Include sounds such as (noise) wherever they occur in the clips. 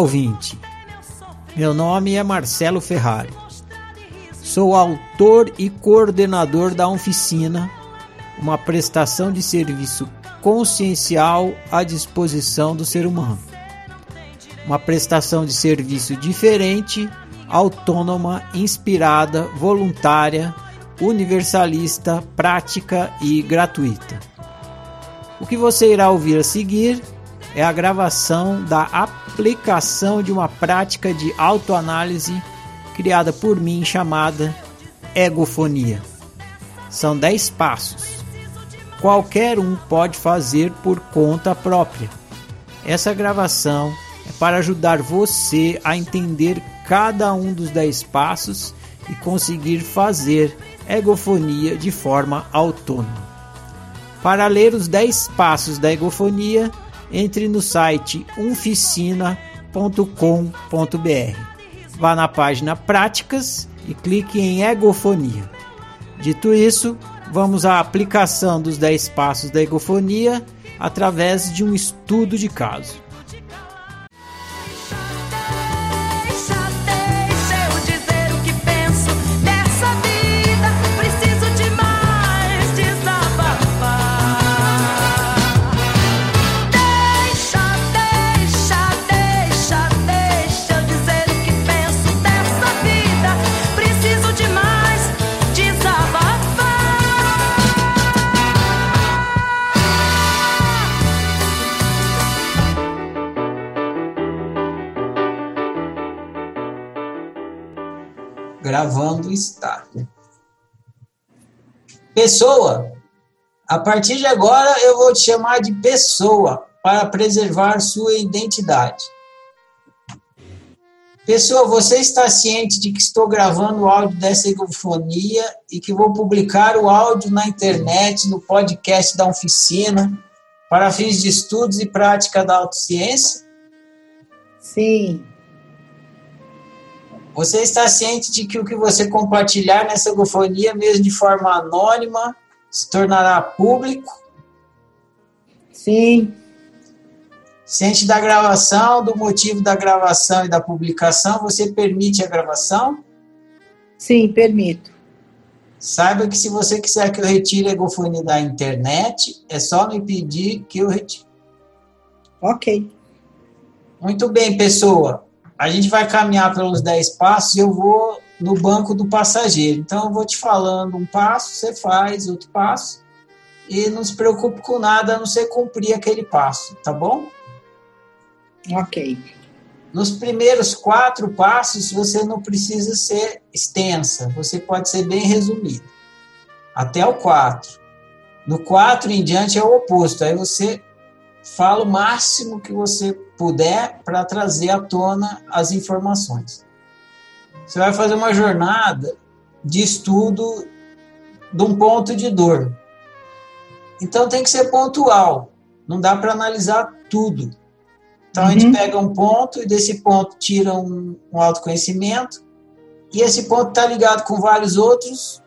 Ouvinte. Meu nome é Marcelo Ferrari. Sou autor e coordenador da Oficina, uma prestação de serviço consciencial à disposição do ser humano. Uma prestação de serviço diferente, autônoma, inspirada, voluntária, universalista, prática e gratuita. O que você irá ouvir a seguir é a gravação da aplicação de uma prática de autoanálise criada por mim chamada egofonia. São 10 passos. Qualquer um pode fazer por conta própria. Essa gravação é para ajudar você a entender cada um dos 10 passos e conseguir fazer egofonia de forma autônoma. Para ler os 10 passos da egofonia, entre no site umficina.com.br. Vá na página Práticas e clique em Egofonia. Dito isso, vamos à aplicação dos 10 passos da egofonia através de um estudo de caso. Pessoa. A partir de agora eu vou te chamar de pessoa para preservar sua identidade. Pessoa, você está ciente de que estou gravando o áudio dessa egofonia e que vou publicar o áudio na internet, no podcast da oficina, para fins de estudos e prática da autociência? Sim. Você está ciente de que o que você compartilhar nessa egofonia, mesmo de forma anônima, se tornará público? Sim. Ciente da gravação, do motivo da gravação e da publicação, você permite a gravação? Sim, permito. Saiba que se você quiser que eu retire a egofonia da internet, é só me pedir que eu retire. Ok. Muito bem, pessoa. A gente vai caminhar pelos 10 passos e eu vou no banco do passageiro. Então, eu vou te falando um passo, você faz outro passo e não se preocupe com nada a não ser cumprir aquele passo, tá bom? Ok. Nos primeiros quatro passos, você não precisa ser extensa, você pode ser bem resumida. Até o 4. No 4 em diante é o oposto, aí você fala o máximo que você puder para trazer à tona as informações. Você vai fazer uma jornada de estudo de um ponto de dor. Então tem que ser pontual, não dá para analisar tudo. Então uhum. a gente uhum. pega um ponto e desse ponto tira um, um autoconhecimento, e esse ponto está ligado com vários outros,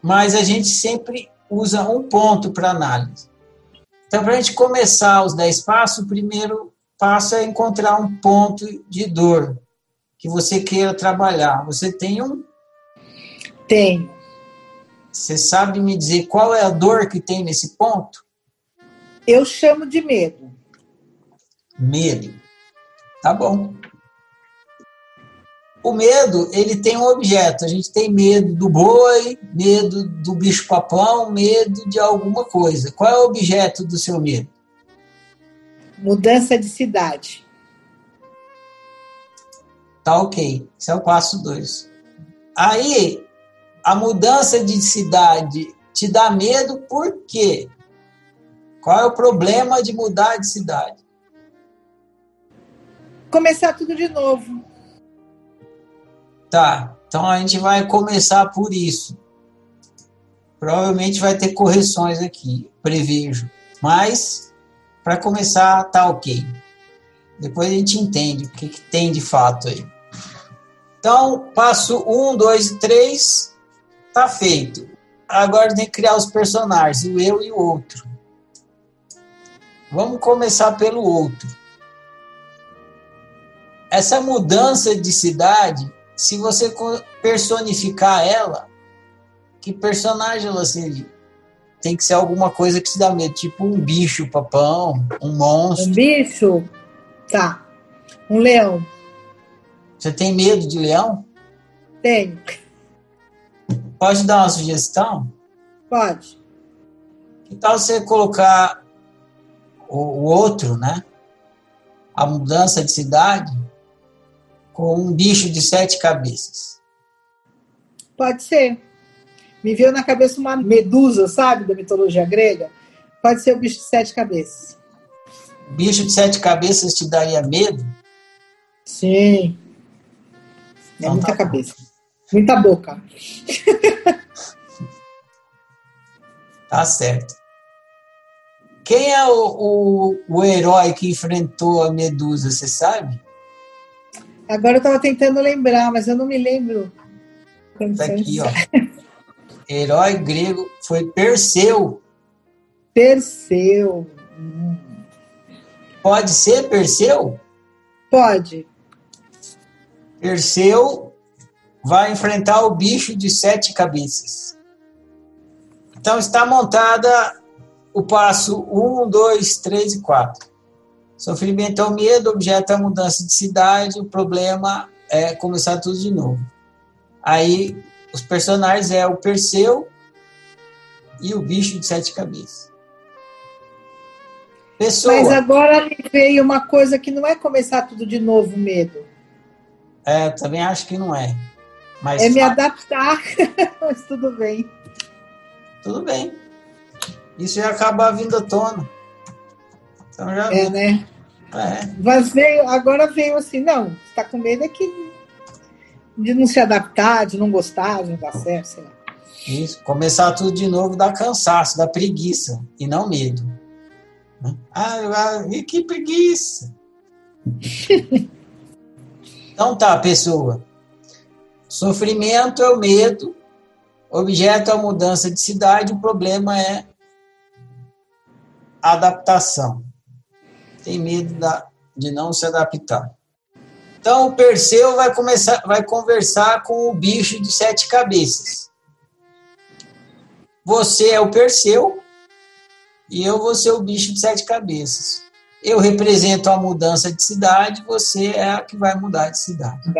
mas a gente sempre usa um ponto para análise. Então, para a gente começar os 10 passos, o primeiro passo é encontrar um ponto de dor que você queira trabalhar. Você tem um? Tem. Você sabe me dizer qual é a dor que tem nesse ponto? Eu chamo de medo. Medo. Tá bom. O medo, ele tem um objeto. A gente tem medo do boi, medo do bicho-papão, medo de alguma coisa. Qual é o objeto do seu medo? Mudança de cidade. Tá ok. Esse é o passo 2. Aí, a mudança de cidade te dá medo por quê? Qual é o problema de mudar de cidade? Começar tudo de novo. Tá, então a gente vai começar por isso. Provavelmente vai ter correções aqui, prevejo. Mas, para começar, tá ok. Depois a gente entende o que, que tem de fato aí. Então, passo um, dois e três, tá feito. Agora tem que criar os personagens, o eu e o outro. Vamos começar pelo outro. essa mudança de cidade, se você personificar ela, que personagem ela seria? Tem que ser alguma coisa que te dá medo, tipo um bicho, papão, um monstro. Um bicho? Tá. Um leão. Você tem medo de leão? Tenho. Pode dar uma sugestão? Pode. Que tal você colocar o, o outro, né? A mudança de cidade com um bicho de sete cabeças. Pode ser. Me veio na cabeça uma medusa, sabe, da mitologia grega. Pode ser o bicho de sete cabeças. Bicho de sete cabeças te daria medo? Sim. É muita tá cabeça. Muita boca. (laughs) tá certo. Quem é o, o, o herói que enfrentou a Medusa, você sabe? Agora eu estava tentando lembrar, mas eu não me lembro. Tá aqui, ó. (laughs) Herói grego foi Perseu. Perseu. Pode ser Perseu? Pode. Perseu vai enfrentar o bicho de sete cabeças. Então está montada o passo 1, 2, 3 e 4. Sofrimento é o medo, objeto é a mudança de cidade, o problema é começar tudo de novo. Aí os personagens é o Perseu e o bicho de sete cabeças. Pessoa. Mas agora me veio uma coisa que não é começar tudo de novo, medo. É, também acho que não é. Mas é me adaptar, (laughs) mas tudo bem. Tudo bem. Isso já acaba vindo à tona. Então já é, né? É. Mas veio, agora veio assim, não, você tá com medo é que de não se adaptar, de não gostar, de não dar certo, sei lá. Isso, começar tudo de novo dá cansaço, dá preguiça e não medo. Né? Ah, que preguiça! (laughs) então tá, pessoa. Sofrimento é o medo, objeto é a mudança de cidade, o problema é adaptação. Tem medo da, de não se adaptar. Então o Perseu vai começar, vai conversar com o bicho de sete cabeças. Você é o Perseu e eu vou ser o bicho de sete cabeças. Eu represento a mudança de cidade, você é a que vai mudar de cidade.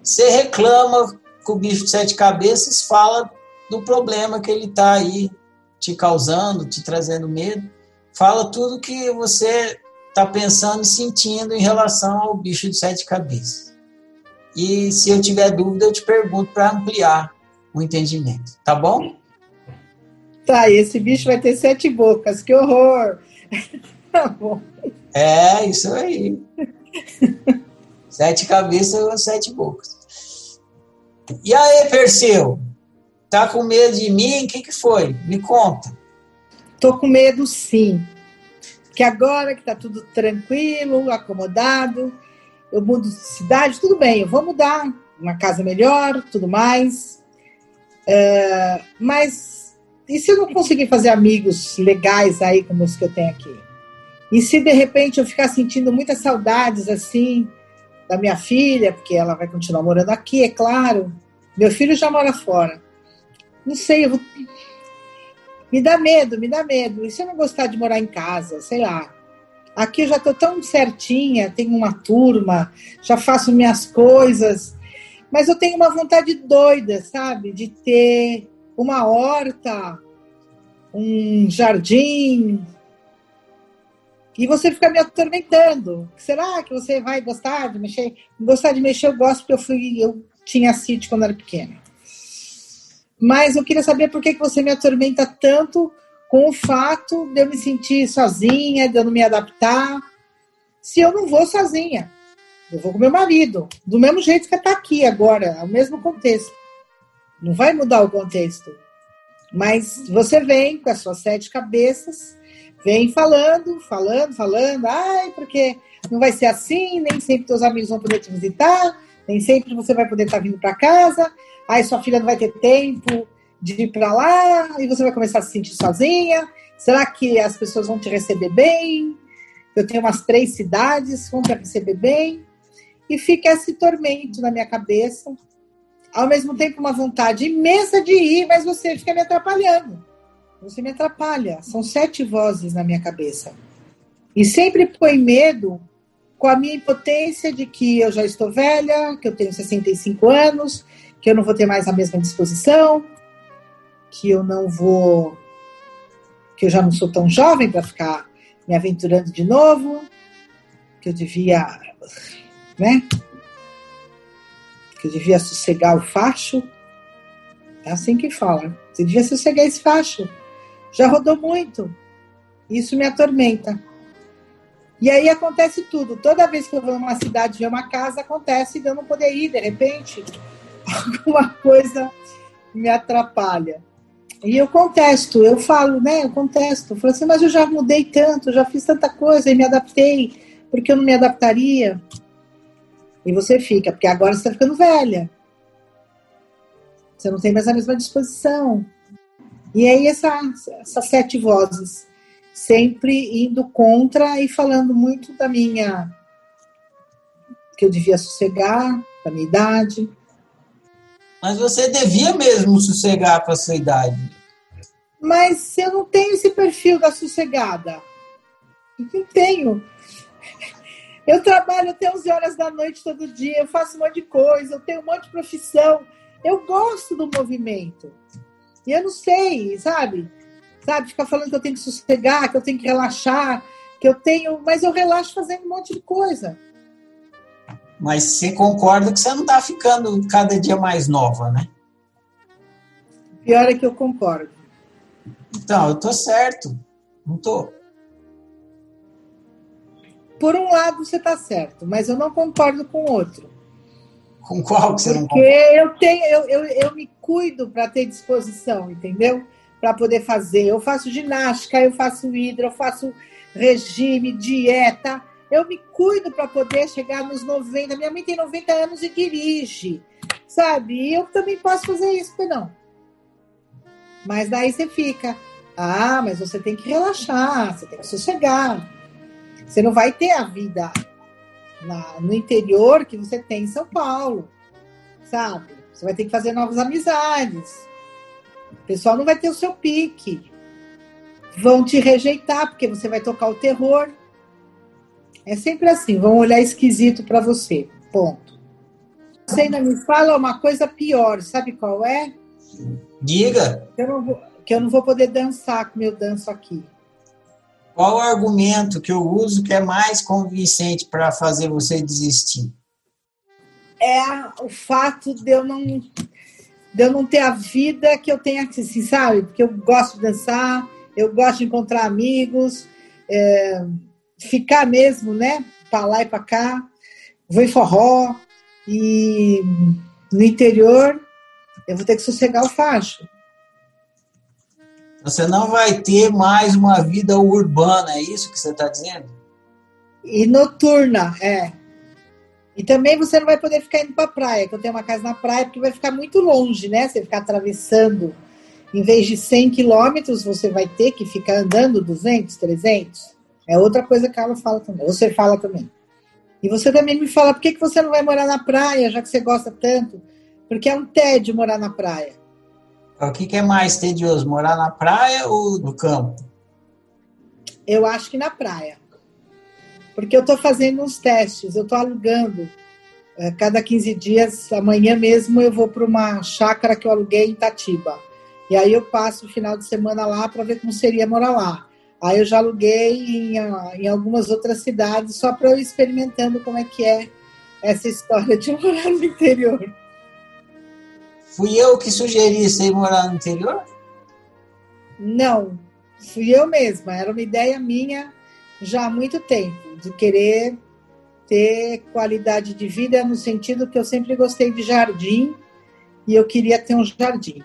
Você reclama com o bicho de sete cabeças, fala do problema que ele está aí te causando, te trazendo medo. Fala tudo que você está pensando e sentindo em relação ao bicho de sete cabeças. E se eu tiver dúvida, eu te pergunto para ampliar o entendimento, tá bom? Tá, esse bicho vai ter sete bocas, que horror! (laughs) tá bom. É, isso aí. sete cabeças ou sete bocas. E aí, Perseu? Tá com medo de mim? O que, que foi? Me conta. Tô com medo, sim. Que agora que tá tudo tranquilo, acomodado, eu mudo de cidade, tudo bem, eu vou mudar, uma casa melhor, tudo mais. Uh, mas e se eu não conseguir fazer amigos legais aí como os que eu tenho aqui? E se de repente eu ficar sentindo muitas saudades assim da minha filha, porque ela vai continuar morando aqui, é claro. Meu filho já mora fora. Não sei, eu vou... me dá medo, me dá medo. E se eu não gostar de morar em casa, sei lá. Aqui eu já estou tão certinha, tenho uma turma, já faço minhas coisas, mas eu tenho uma vontade doida, sabe? De ter uma horta, um jardim. E você fica me atormentando. Será que você vai gostar de mexer? Gostar de mexer eu gosto porque eu fui, eu tinha sítio quando era pequena. Mas eu queria saber por que, que você me atormenta tanto com o fato de eu me sentir sozinha, de eu não me adaptar. Se eu não vou sozinha, eu vou com meu marido, do mesmo jeito que está aqui agora, é o mesmo contexto. Não vai mudar o contexto. Mas você vem com as suas sete cabeças, vem falando, falando, falando, ai, porque não vai ser assim, nem sempre teus amigos vão poder te visitar, nem sempre você vai poder estar vindo para casa, aí sua filha não vai ter tempo de ir para lá e você vai começar a se sentir sozinha. Será que as pessoas vão te receber bem? Eu tenho umas três cidades, vão para receber bem, e fica esse tormento na minha cabeça. Ao mesmo tempo, uma vontade imensa de ir, mas você fica me atrapalhando. Você me atrapalha. São sete vozes na minha cabeça. E sempre põe medo com a minha impotência de que eu já estou velha, que eu tenho 65 anos, que eu não vou ter mais a mesma disposição, que eu não vou. que eu já não sou tão jovem para ficar me aventurando de novo, que eu devia. né? Que eu devia sossegar o facho. É assim que fala. Você devia sossegar esse facho. Já rodou muito. Isso me atormenta. E aí acontece tudo. Toda vez que eu vou numa cidade ver uma casa, acontece de eu não poder ir, de repente, alguma coisa me atrapalha. E eu contesto, eu falo, né? Eu contesto. Eu falo assim, mas eu já mudei tanto, já fiz tanta coisa e me adaptei, porque eu não me adaptaria. E você fica, porque agora você está ficando velha. Você não tem mais a mesma disposição. E aí essa, essas sete vozes sempre indo contra e falando muito da minha que eu devia sossegar, da minha idade. Mas você devia mesmo sossegar para sua idade. Mas eu não tenho esse perfil da sossegada. Não tenho. Eu trabalho até 11 horas da noite todo dia, eu faço um monte de coisa, eu tenho um monte de profissão. Eu gosto do movimento. E eu não sei, sabe? sabe? Ficar falando que eu tenho que sossegar, que eu tenho que relaxar, que eu tenho. Mas eu relaxo fazendo um monte de coisa. Mas você concorda que você não está ficando cada dia mais nova, né? Pior é que eu concordo. Então, eu tô certo. Não tô. Por um lado você está certo, mas eu não concordo com o outro. Com qual que você Porque não concorda? Porque eu tenho, eu, eu, eu me cuido para ter disposição, entendeu? para poder fazer. Eu faço ginástica, eu faço hidro, eu faço regime, dieta. Eu me cuido para poder chegar nos 90. Minha mãe tem 90 anos e dirige, sabe? E eu também posso fazer isso, não. Mas daí você fica, ah, mas você tem que relaxar, você tem que sossegar. Você não vai ter a vida na, no interior que você tem em São Paulo, sabe? Você vai ter que fazer novas amizades. O pessoal não vai ter o seu pique. Vão te rejeitar porque você vai tocar o terror. É sempre assim, vão olhar esquisito para você. Ponto. Você ainda me fala uma coisa pior, sabe qual é? Diga. Que eu não vou, que eu não vou poder dançar como eu danço aqui. Qual o argumento que eu uso que é mais convincente para fazer você desistir? É o fato de eu não de eu não ter a vida que eu tenho aqui, assim, sabe? Porque eu gosto de dançar, eu gosto de encontrar amigos, é, ficar mesmo, né? Para lá e para cá, vou em forró, e no interior eu vou ter que sossegar o facho. Você não vai ter mais uma vida urbana, é isso que você está dizendo? E noturna, é. E também você não vai poder ficar indo para a praia, que eu tenho uma casa na praia, porque vai ficar muito longe, né? Você ficar atravessando, em vez de 100 quilômetros, você vai ter que ficar andando 200, 300. É outra coisa que ela fala também, você fala também. E você também me fala, por que, que você não vai morar na praia, já que você gosta tanto? Porque é um tédio morar na praia. O que, que é mais tedioso, morar na praia ou no campo? Eu acho que na praia. Porque eu estou fazendo uns testes, eu estou alugando. É, cada 15 dias, amanhã mesmo, eu vou para uma chácara que eu aluguei em Itatiba. E aí eu passo o final de semana lá para ver como seria morar lá. Aí eu já aluguei em, em algumas outras cidades só para eu ir experimentando como é que é essa história de (laughs) morar no interior. Fui eu que sugeri você ir morar no interior? Não, fui eu mesma. Era uma ideia minha já há muito tempo, de querer ter qualidade de vida no sentido que eu sempre gostei de jardim e eu queria ter um jardim.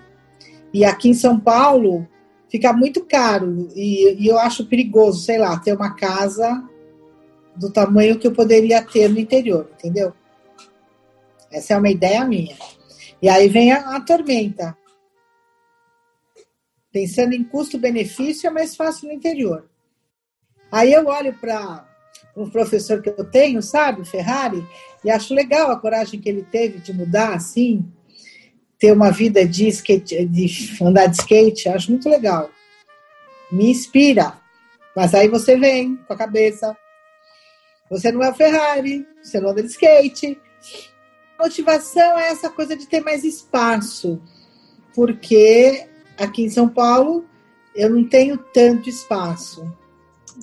E aqui em São Paulo fica muito caro e, e eu acho perigoso, sei lá, ter uma casa do tamanho que eu poderia ter no interior, entendeu? Essa é uma ideia minha. E aí vem a, a tormenta. Pensando em custo-benefício, é mais fácil no interior. Aí eu olho para um professor que eu tenho, sabe, Ferrari, e acho legal a coragem que ele teve de mudar assim, ter uma vida de skate, de andar de skate, acho muito legal. Me inspira. Mas aí você vem com a cabeça. Você não é o Ferrari, você não anda de skate. Motivação é essa coisa de ter mais espaço, porque aqui em São Paulo eu não tenho tanto espaço.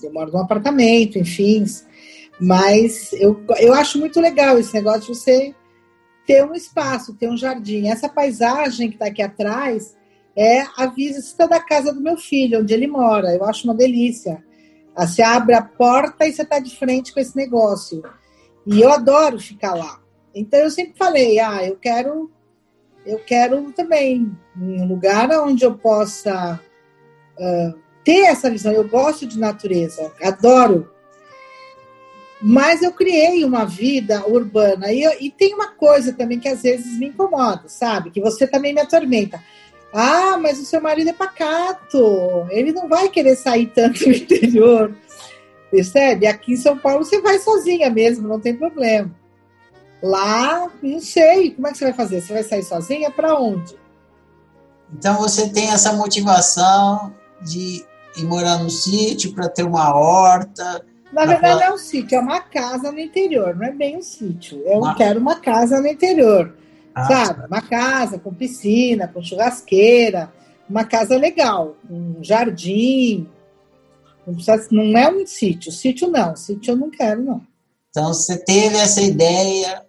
Eu moro num apartamento, enfim, mas eu, eu acho muito legal esse negócio de você ter um espaço, ter um jardim. Essa paisagem que está aqui atrás é a vista da casa do meu filho, onde ele mora. Eu acho uma delícia. Você abre a porta e você está de frente com esse negócio. E eu adoro ficar lá. Então eu sempre falei, ah, eu quero, eu quero também um lugar onde eu possa uh, ter essa visão. Eu gosto de natureza, adoro mas eu criei uma vida urbana. E, e tem uma coisa também que às vezes me incomoda, sabe? Que você também me atormenta. Ah, mas o seu marido é pacato. Ele não vai querer sair tanto no interior. Percebe? Aqui em São Paulo você vai sozinha mesmo, não tem problema. Lá, não sei. Como é que você vai fazer? Você vai sair sozinha para onde? Então você tem essa motivação de ir morar no sítio para ter uma horta, na verdade, é um sítio, é uma casa no interior, não é bem um sítio. Eu uma... quero uma casa no interior, ah, sabe? Tá. Uma casa com piscina, com churrasqueira, uma casa legal, um jardim. Não, precisa, não é um sítio, sítio não, sítio eu não quero, não. Então, você teve essa ideia,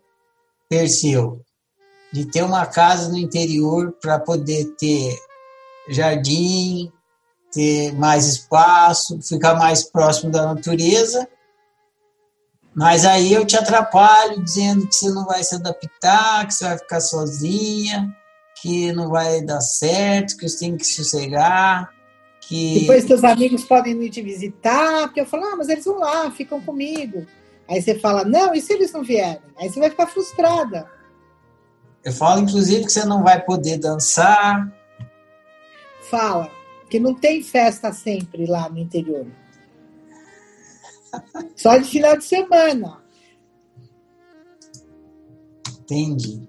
Perseu, de ter uma casa no interior para poder ter jardim, ter mais espaço, ficar mais próximo da natureza. Mas aí eu te atrapalho dizendo que você não vai se adaptar, que você vai ficar sozinha, que não vai dar certo, que você tem que sossegar. Que... Depois teus amigos podem ir te visitar, porque eu falo, ah, mas eles vão lá, ficam comigo. Aí você fala, não, e se eles não vierem? Aí você vai ficar frustrada. Eu falo, inclusive, que você não vai poder dançar. Fala que não tem festa sempre lá no interior. Só de final de semana. Entendi.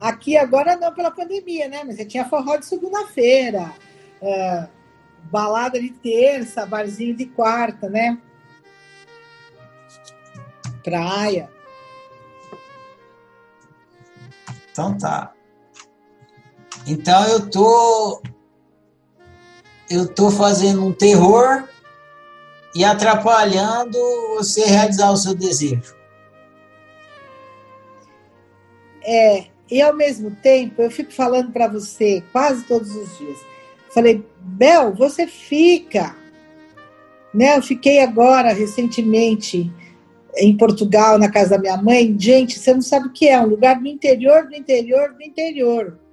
Aqui agora não pela pandemia, né? Mas você tinha forró de segunda-feira, uh, balada de terça, barzinho de quarta, né? Praia. Então tá. Então eu tô eu tô fazendo um terror e atrapalhando você realizar o seu desejo. É, e ao mesmo tempo eu fico falando para você quase todos os dias. Falei, Bel, você fica. Né? Eu fiquei agora recentemente em Portugal, na casa da minha mãe. Gente, você não sabe o que é, um lugar do interior, do interior, do interior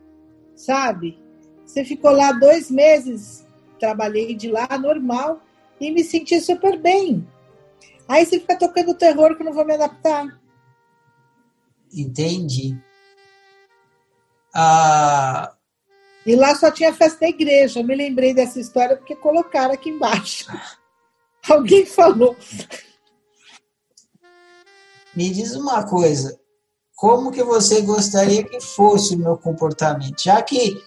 sabe? Você ficou lá dois meses, trabalhei de lá normal e me senti super bem. Aí você fica tocando terror que eu não vou me adaptar. Entendi. Ah... E lá só tinha festa da igreja. Eu me lembrei dessa história porque colocaram aqui embaixo. (laughs) Alguém falou. Me diz uma coisa como que você gostaria que fosse o meu comportamento? Já que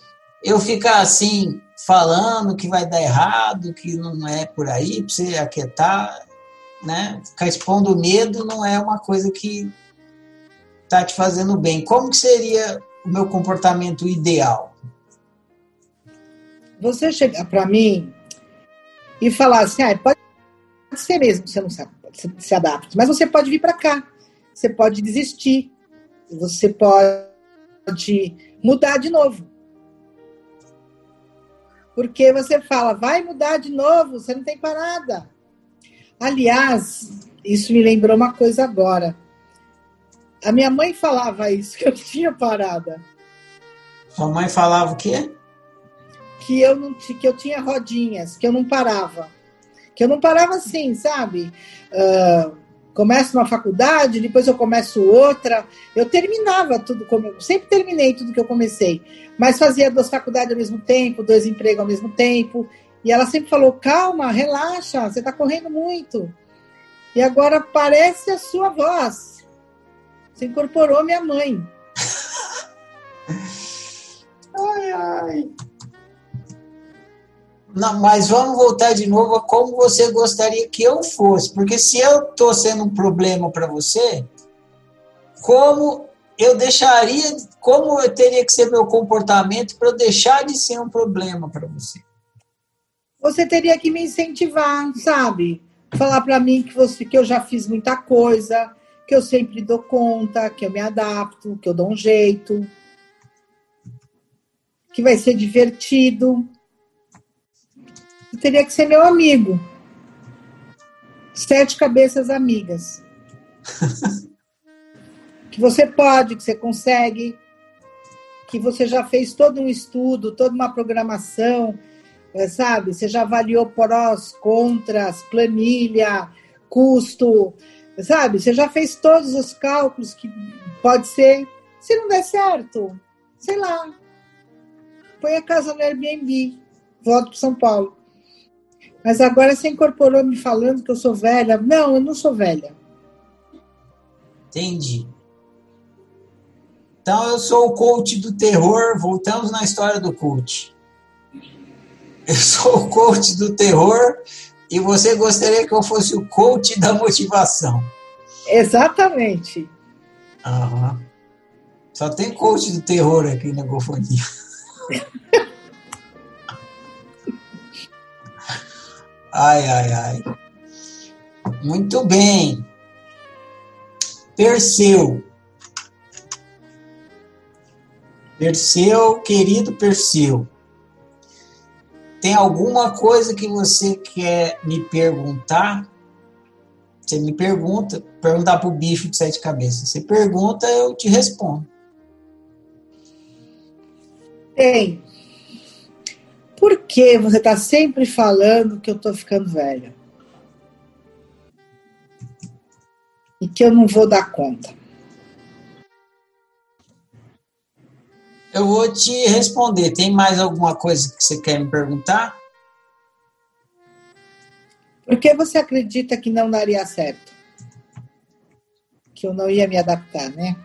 eu ficar assim, falando que vai dar errado, que não é por aí, para você aquietar, né? Ficar expondo medo não é uma coisa que tá te fazendo bem. Como que seria o meu comportamento ideal? Você chegar para mim e falar assim, ah, pode ser mesmo você não se, se adapte, mas você pode vir para cá, você pode desistir, você pode mudar de novo. Porque você fala, vai mudar de novo, você não tem parada. Aliás, isso me lembrou uma coisa agora. A minha mãe falava isso, (laughs) que eu tinha parada. Sua mãe falava o quê? Que eu, não, que eu tinha rodinhas, que eu não parava. Que eu não parava assim, sabe? Uh, começo uma faculdade, depois eu começo outra. Eu terminava tudo, como sempre terminei tudo que eu comecei, mas fazia duas faculdades ao mesmo tempo, dois empregos ao mesmo tempo. E ela sempre falou: calma, relaxa, você está correndo muito. E agora parece a sua voz. Você incorporou minha mãe. (laughs) ai, ai. Não, mas vamos voltar de novo a como você gostaria que eu fosse. Porque se eu estou sendo um problema para você, como eu deixaria, como eu teria que ser meu comportamento para eu deixar de ser um problema para você? Você teria que me incentivar, sabe? Falar para mim que você que eu já fiz muita coisa, que eu sempre dou conta, que eu me adapto, que eu dou um jeito, que vai ser divertido. Você teria que ser meu amigo. Sete cabeças amigas. (laughs) que você pode, que você consegue, que você já fez todo um estudo, toda uma programação, é, sabe? Você já avaliou prós, contras, planilha, custo, sabe? Você já fez todos os cálculos que pode ser. Se não der certo, sei lá, põe a casa no Airbnb, volto para São Paulo. Mas agora você incorporou me falando que eu sou velha. Não, eu não sou velha. Entendi. Então eu sou o coach do terror. Voltamos na história do coach. Eu sou o coach do terror e você gostaria que eu fosse o coach da motivação. Exatamente. Uhum. Só tem coach do terror aqui na Gofonia. (laughs) ai, ai, ai. Muito bem. Perseu. Perseu, querido Perseu, tem alguma coisa que você quer me perguntar? Você me pergunta, perguntar para o bicho de sete cabeças. Você pergunta, eu te respondo. Tem. Por que você está sempre falando que eu estou ficando velha? E que eu não vou dar conta? Eu vou te responder. Tem mais alguma coisa que você quer me perguntar? Por que você acredita que não daria certo? Que eu não ia me adaptar, né?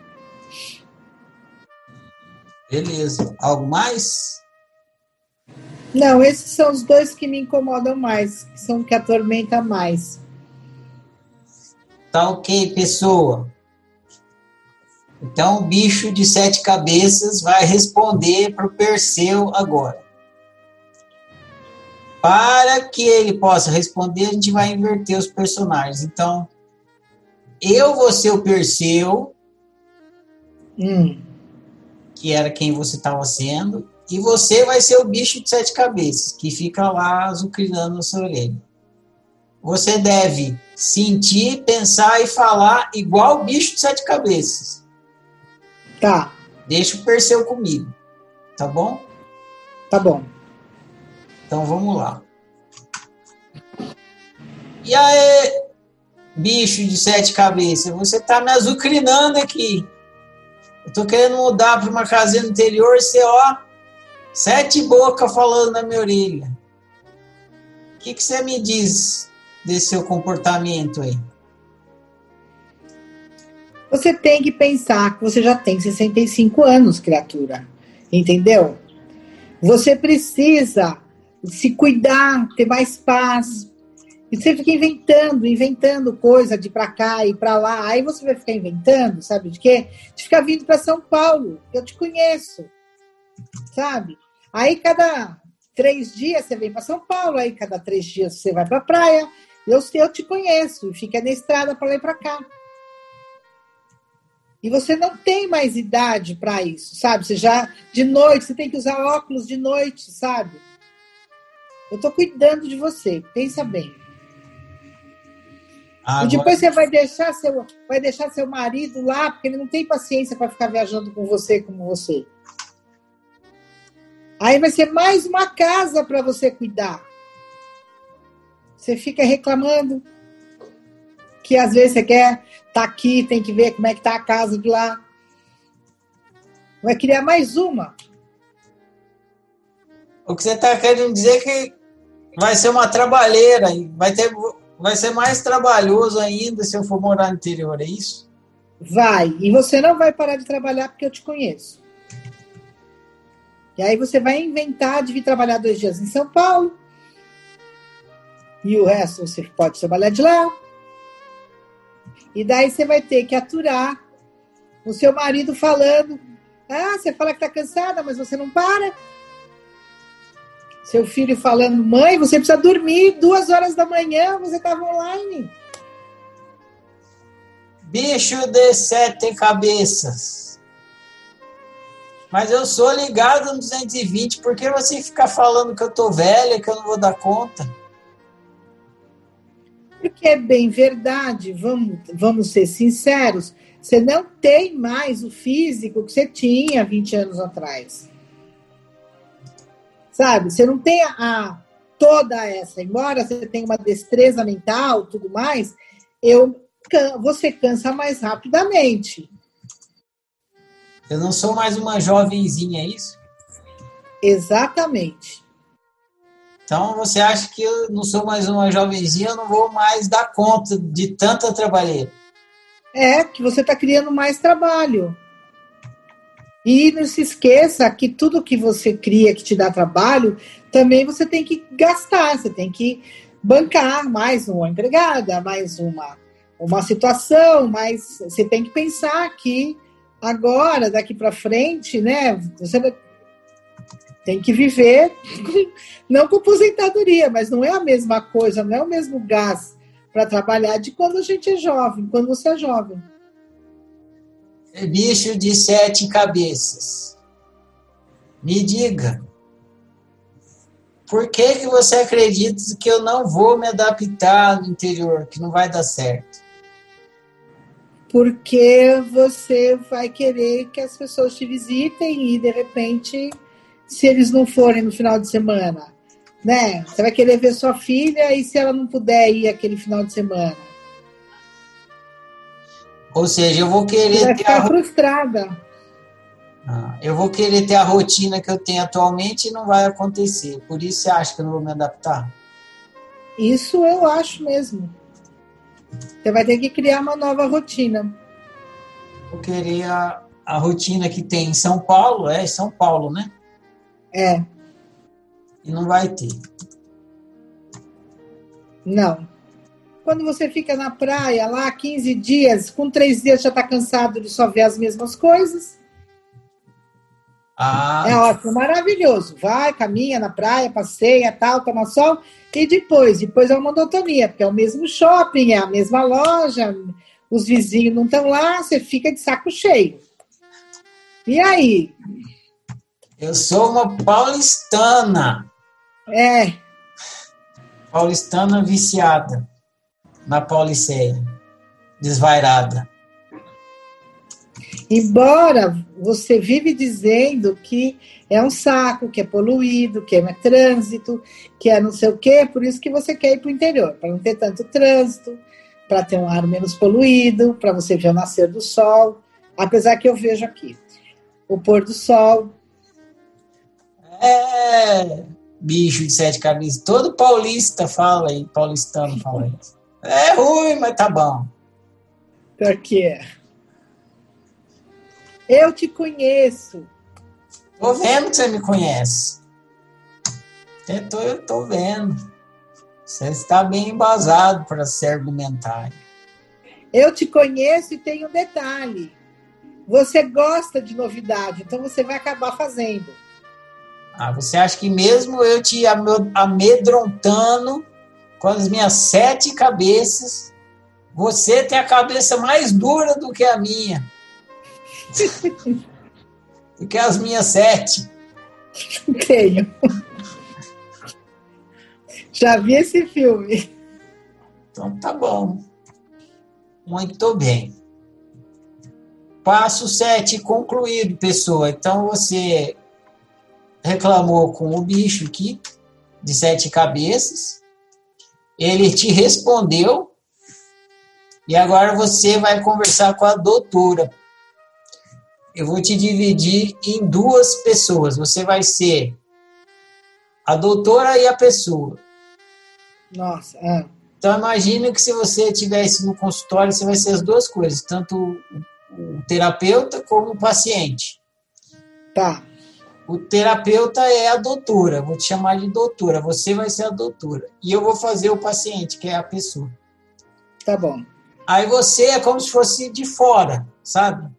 Beleza. Algo mais? Não, esses são os dois que me incomodam mais, que são que atormentam mais. Tá ok, pessoa. Então, o bicho de sete cabeças vai responder para o Perseu agora. Para que ele possa responder, a gente vai inverter os personagens. Então, eu vou ser o Perseu, hum. que era quem você estava sendo, e você vai ser o bicho de sete cabeças, que fica lá azucrinando na sua orelha. Você deve sentir, pensar e falar igual o bicho de sete cabeças. Tá. Deixa o Perseu comigo. Tá bom? Tá bom. Então vamos lá. E aí, bicho de sete cabeças, você tá me azucrinando aqui. Eu tô querendo mudar para uma casinha no interior, você, ó, sete bocas falando na minha orelha. O que, que você me diz desse seu comportamento aí? Você tem que pensar que você já tem 65 anos, criatura. Entendeu? Você precisa se cuidar, ter mais paz. E você fica inventando, inventando coisa de para cá e para lá. Aí você vai ficar inventando, sabe de quê? De ficar vindo para São Paulo. Eu te conheço, sabe? Aí cada três dias você vem para São Paulo, aí cada três dias você vai para a praia. Eu, eu te conheço, fica na estrada para lá e para cá. E você não tem mais idade para isso, sabe? Você já de noite, você tem que usar óculos de noite, sabe? Eu estou cuidando de você, pensa bem. Agora... E depois você vai deixar seu, vai deixar seu marido lá, porque ele não tem paciência para ficar viajando com você como você. Aí vai ser mais uma casa para você cuidar. Você fica reclamando que às vezes você quer tá aqui, tem que ver como é que tá a casa de lá. Vai criar mais uma. O que você está querendo dizer é que vai ser uma trabalheira, vai, ter, vai ser mais trabalhoso ainda se eu for morar no interior, é isso? Vai. E você não vai parar de trabalhar porque eu te conheço. E aí você vai inventar de vir trabalhar dois dias em São Paulo. E o resto você pode trabalhar de lá. E daí você vai ter que aturar o seu marido falando. Ah, você fala que tá cansada, mas você não para. Seu filho falando, mãe, você precisa dormir duas horas da manhã, você estava online. Bicho de sete cabeças. Mas eu sou ligado no 220, por que você fica falando que eu tô velha, que eu não vou dar conta? Porque é bem verdade, vamos, vamos ser sinceros, você não tem mais o físico que você tinha 20 anos atrás. Sabe? Você não tem a, a toda essa, embora você tenha uma destreza mental, tudo mais, eu você cansa mais rapidamente. Eu não sou mais uma jovenzinha, é isso? Exatamente. Então você acha que eu não sou mais uma jovenzinha, eu não vou mais dar conta de tanta trabalheira? É, que você está criando mais trabalho. E não se esqueça que tudo que você cria que te dá trabalho, também você tem que gastar, você tem que bancar mais uma empregada, mais uma uma situação, mas você tem que pensar que agora, daqui para frente, né, você tem que viver, não com aposentadoria, mas não é a mesma coisa, não é o mesmo gás para trabalhar de quando a gente é jovem, quando você é jovem. É bicho de sete cabeças. Me diga, por que, que você acredita que eu não vou me adaptar no interior, que não vai dar certo? Porque você vai querer que as pessoas te visitem e de repente, se eles não forem no final de semana, né? Você vai querer ver sua filha e se ela não puder ir aquele final de semana. Ou seja, eu vou querer você vai ficar a... frustrada. Ah, eu vou querer ter a rotina que eu tenho atualmente e não vai acontecer. Por isso você acha que eu não vou me adaptar? Isso eu acho mesmo. Você vai ter que criar uma nova rotina. Eu queria a rotina que tem em São Paulo, é São Paulo, né? É. E não vai ter. Não. Quando você fica na praia lá 15 dias, com três dias já está cansado de só ver as mesmas coisas. Ah. É ótimo, maravilhoso. Vai, caminha na praia, passeia, tal, toma sol. E depois? Depois é uma monotonia, porque é o mesmo shopping, é a mesma loja, os vizinhos não estão lá, você fica de saco cheio. E aí? Eu sou uma paulistana. É. Paulistana viciada na Pauliceia, desvairada. Embora você vive dizendo que é um saco, que é poluído, que é trânsito, que é não sei o quê, por isso que você quer ir para o interior, para não ter tanto trânsito, para ter um ar menos poluído, para você ver o nascer do sol. Apesar que eu vejo aqui o pôr do sol. É, bicho de sete cabeças. Todo paulista fala aí, paulistano fala isso. É ruim, mas tá bom. Por quê? Eu te conheço. Tô vendo que você me conhece. Eu tô, eu tô vendo. Você está bem embasado para se argumentar. Eu te conheço e tenho um detalhe. Você gosta de novidade, então você vai acabar fazendo. Ah, você acha que mesmo eu te amedrontando com as minhas sete cabeças, você tem a cabeça mais dura do que a minha? Do que as minhas sete. Tenho. Já vi esse filme. Então tá bom. Muito bem. Passo 7 concluído, pessoa. Então você reclamou com o bicho aqui, de sete cabeças. Ele te respondeu. E agora você vai conversar com a doutora eu vou te dividir em duas pessoas. Você vai ser a doutora e a pessoa. Nossa. É. Então imagine que se você tivesse no consultório, você vai ser as duas coisas, tanto o terapeuta como o paciente. Tá. O terapeuta é a doutora, vou te chamar de doutora, você vai ser a doutora. E eu vou fazer o paciente, que é a pessoa. Tá bom. Aí você é como se fosse de fora, sabe?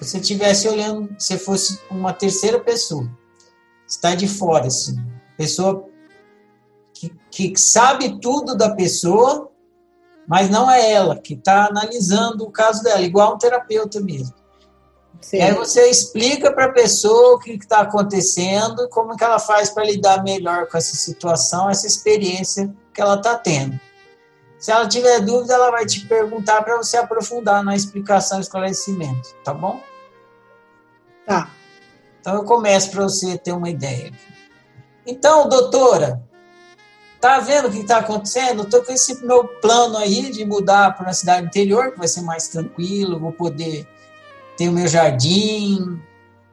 Você estivesse olhando, se fosse uma terceira pessoa. Está de fora, assim. Pessoa que, que sabe tudo da pessoa, mas não é ela que está analisando o caso dela, igual um terapeuta mesmo. Sim. E aí você explica para a pessoa o que está acontecendo, como que ela faz para lidar melhor com essa situação, essa experiência que ela está tendo. Se ela tiver dúvida, ela vai te perguntar para você aprofundar na explicação e esclarecimento, tá bom? Tá. Então eu começo para você ter uma ideia. Então, doutora, tá vendo o que está acontecendo? Estou com esse meu plano aí de mudar para uma cidade interior, que vai ser mais tranquilo, vou poder ter o meu jardim,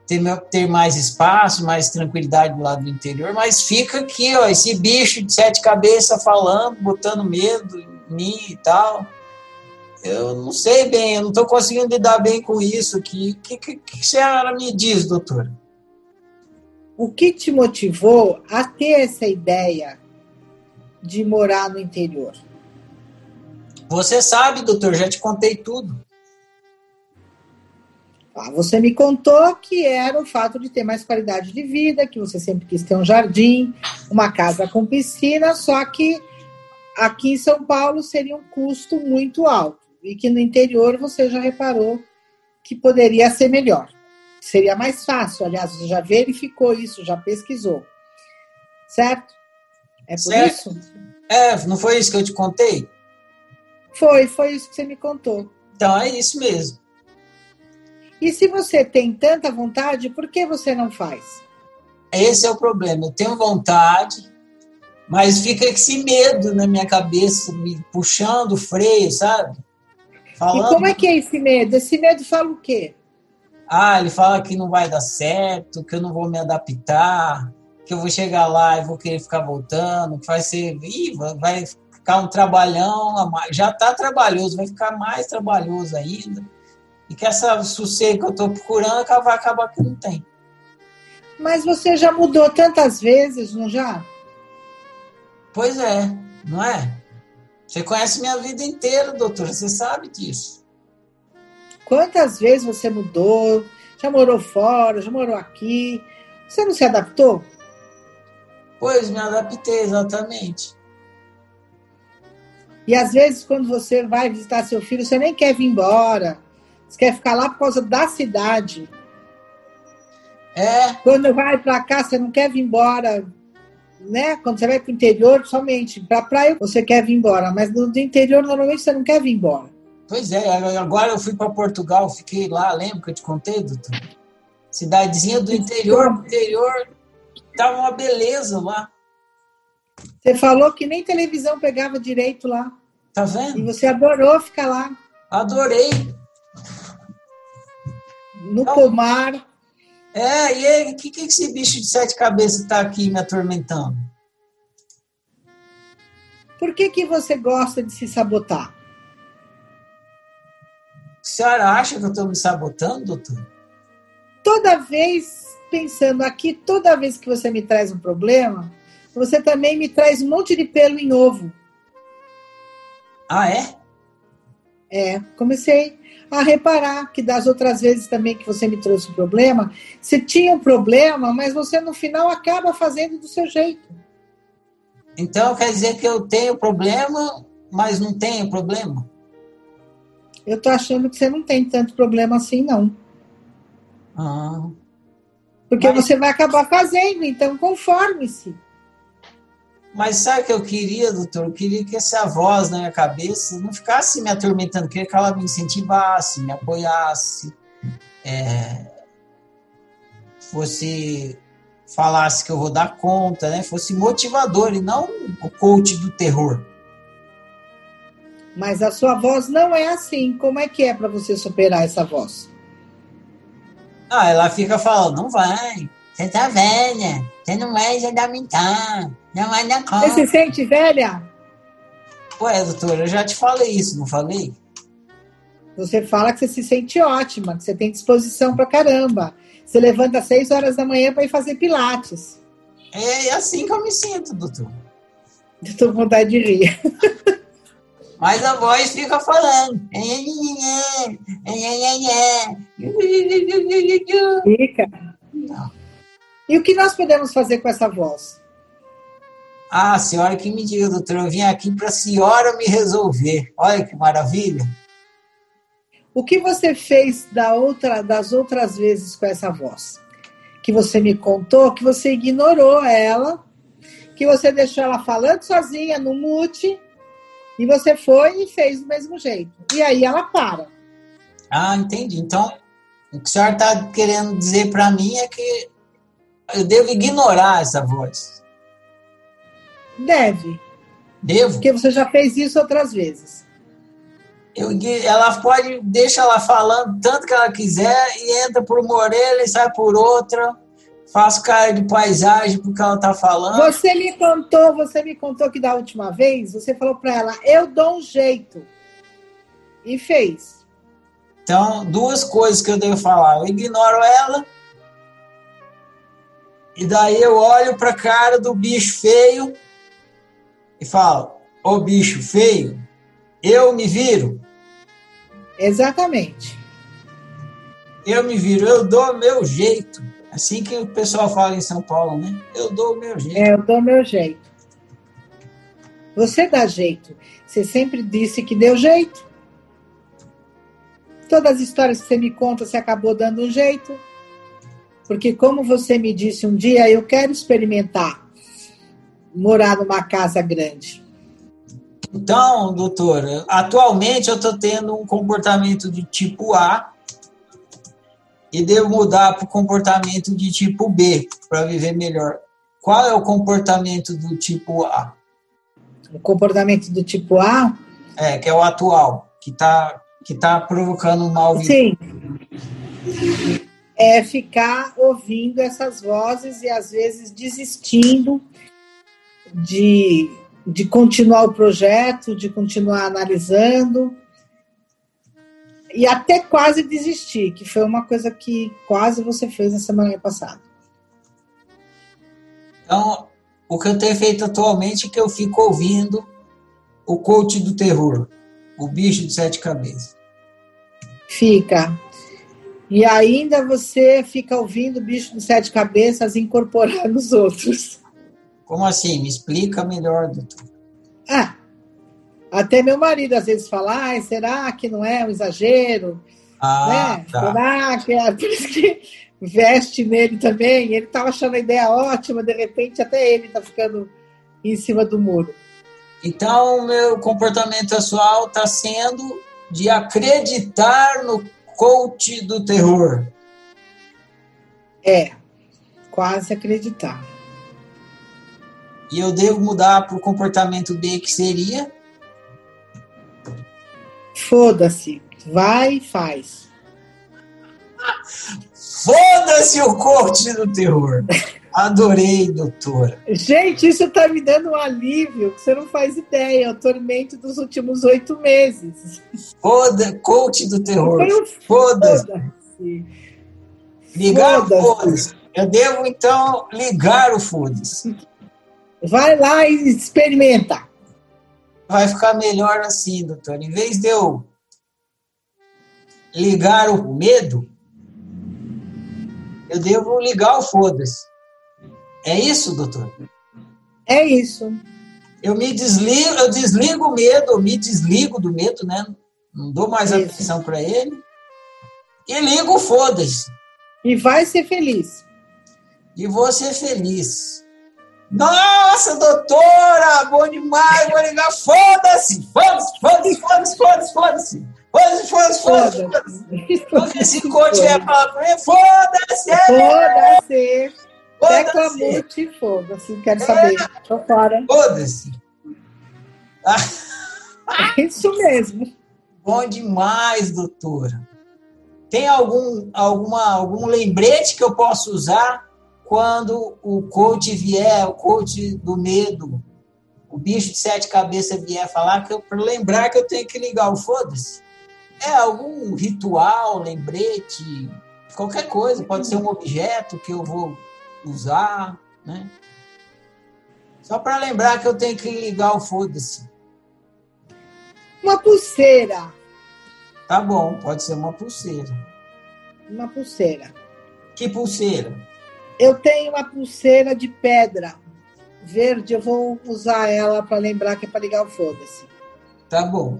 ter, meu, ter mais espaço, mais tranquilidade do lado do interior, mas fica aqui, ó, esse bicho de sete cabeças falando, botando medo em mim e tal. Eu não sei bem, eu não estou conseguindo lidar bem com isso. O que, que, que, que a senhora me diz, doutora? O que te motivou a ter essa ideia de morar no interior? Você sabe, doutor, já te contei tudo. Ah, você me contou que era o fato de ter mais qualidade de vida, que você sempre quis ter um jardim, uma casa com piscina, só que aqui em São Paulo seria um custo muito alto e que no interior você já reparou que poderia ser melhor. Seria mais fácil, aliás, você já verificou isso, já pesquisou. Certo? É por certo. isso? É, não foi isso que eu te contei? Foi, foi isso que você me contou. Então é isso mesmo. E se você tem tanta vontade, por que você não faz? Esse é o problema. Eu tenho vontade, mas fica esse medo na minha cabeça, me puxando o freio, sabe? Falando... E como é que é esse medo? Esse medo fala o quê? Ah, ele fala que não vai dar certo, que eu não vou me adaptar, que eu vou chegar lá e vou querer ficar voltando, que vai ser. Ih, vai ficar um trabalhão, já está trabalhoso, vai ficar mais trabalhoso ainda e que essa sossego que eu estou procurando vai acabar que não tem. Mas você já mudou tantas vezes, não já? Pois é, não é? Você conhece minha vida inteira, doutora, você sabe disso. Quantas vezes você mudou? Já morou fora, já morou aqui? Você não se adaptou? Pois, me adaptei, exatamente. E às vezes, quando você vai visitar seu filho, você nem quer vir embora. Você quer ficar lá por causa da cidade. É. Quando vai para cá, você não quer vir embora, né? Quando você vai para o interior, somente para praia você quer vir embora, mas no interior normalmente você não quer vir embora. Pois é, agora eu fui para Portugal, fiquei lá, lembra que eu te contei, doutor? Cidadezinha do interior, do interior, tava uma beleza lá. Você falou que nem televisão pegava direito lá. Tá vendo? E você adorou ficar lá. Adorei no então, pomar. É, e aí, que, que esse bicho de sete cabeças está aqui me atormentando? Por que, que você gosta de se sabotar? A senhora acha que eu estou me sabotando, doutor? Toda vez, pensando aqui, toda vez que você me traz um problema, você também me traz um monte de pelo em ovo. Ah, é? É, comecei a reparar que das outras vezes também que você me trouxe o problema, você tinha um problema, mas você no final acaba fazendo do seu jeito. Então quer dizer que eu tenho problema, mas não tenho problema? Eu tô achando que você não tem tanto problema assim, não. Ah. Porque mas... você vai acabar fazendo, então conforme-se. Mas sabe o que eu queria, doutor? Eu queria que essa voz na minha cabeça não ficasse me atormentando, queria que ela me incentivasse, me apoiasse, é, fosse falasse que eu vou dar conta, né? Fosse motivador e não o coach do terror. Mas a sua voz não é assim. Como é que é para você superar essa voz? Ah, ela fica falando, não vai, você tá velha, você não vai se adaptar, não dar conta. Você se sente velha? Ué, doutora, eu já te falei isso, não falei? Você fala que você se sente ótima, que você tem disposição pra caramba. Você levanta às 6 horas da manhã para ir fazer pilates. É assim que eu me sinto, doutor. Eu tô com vontade de rir. (laughs) Mas a voz fica falando. Fica. E o que nós podemos fazer com essa voz? Ah, a senhora que me diga, doutor, eu vim aqui para a senhora me resolver. Olha que maravilha. O que você fez da outra, das outras vezes com essa voz? Que você me contou que você ignorou ela, que você deixou ela falando sozinha no mute e você foi e fez do mesmo jeito. E aí ela para. Ah, entendi. Então, o que a senhora está querendo dizer para mim é que eu devo ignorar essa voz. Deve. Devo? Porque você já fez isso outras vezes. Eu, ela pode, deixa ela falando tanto que ela quiser e entra por uma orelha e sai por outra. Faz cara de paisagem porque ela tá falando. Você me contou, você me contou que da última vez você falou para ela, eu dou um jeito. E fez. Então, duas coisas que eu devo falar. Eu ignoro ela. E daí eu olho pra cara do bicho feio e falo: Ô bicho feio, eu me viro. Exatamente. Eu me viro, eu dou meu jeito. Assim que o pessoal fala em São Paulo, né? Eu dou meu jeito. É, eu dou meu jeito. Você dá jeito. Você sempre disse que deu jeito. Todas as histórias que você me conta, você acabou dando um jeito. Porque, como você me disse um dia, eu quero experimentar morar numa casa grande. Então, doutora, atualmente eu estou tendo um comportamento de tipo A e devo mudar para o comportamento de tipo B para viver melhor. Qual é o comportamento do tipo A? O comportamento do tipo A? É, que é o atual, que está que tá provocando um mal Sim. É ficar ouvindo essas vozes e às vezes desistindo de, de continuar o projeto, de continuar analisando e até quase desistir, que foi uma coisa que quase você fez na semana passada. Então, o que eu tenho feito atualmente é que eu fico ouvindo o coach do terror, o bicho de sete cabeças. Fica. E ainda você fica ouvindo o bicho de sete cabeças incorporar nos outros. Como assim? Me explica melhor, doutor. Ah, até meu marido às vezes fala, ah, será que não é um exagero? Ah, né? tá. Será que é por isso que veste nele também? Ele estava achando a ideia ótima, de repente até ele está ficando em cima do muro. Então, o meu comportamento atual está sendo de acreditar no coach do terror. É, quase acreditar. E eu devo mudar para o comportamento B, que seria Foda-se, vai e faz. (laughs) Foda-se o coach do terror. Adorei, doutora. Gente, isso tá me dando um alívio que você não faz ideia. É o tormento dos últimos oito meses. Foda, coach do terror. Foi um Foda-se. Foda-se. Ligar o Foda-se. foda-se. Eu devo, então, ligar o foda-se. Vai lá e experimenta. Vai ficar melhor assim, doutora. Em vez de eu ligar o medo, eu devo ligar o foda-se. É isso, doutor? É isso. Eu me desligo, eu desligo o medo, eu me desligo do medo, né? Não dou mais Isso. atenção para ele. E ligo o foda-se. E vai ser feliz. E vou ser feliz. Nossa, doutora! Bom demais! Vou ligar. Foda-se! Foda-se, foda-se, foda-se, foda-se, foda-se! Foda-se, foda-se, foda-se! (laughs) Esse coach é falar pra mim, foda-se! Foda-se. Tecla Foda-se! mute, foda-se. Quero saber. Tô fora. Foda-se! É isso mesmo. bom demais, doutora. Tem algum, alguma, algum lembrete que eu possa usar quando o coach vier, o coach do medo, o bicho de sete cabeças vier falar, que para lembrar que eu tenho que ligar o foda-se. É algum ritual, lembrete, qualquer coisa, pode ser um objeto que eu vou usar, né? Só para lembrar que eu tenho que ligar o foda-se. Uma pulseira. Tá bom, pode ser uma pulseira. Uma pulseira. Que pulseira? Eu tenho uma pulseira de pedra verde, eu vou usar ela para lembrar que é para ligar o foda-se. Tá bom.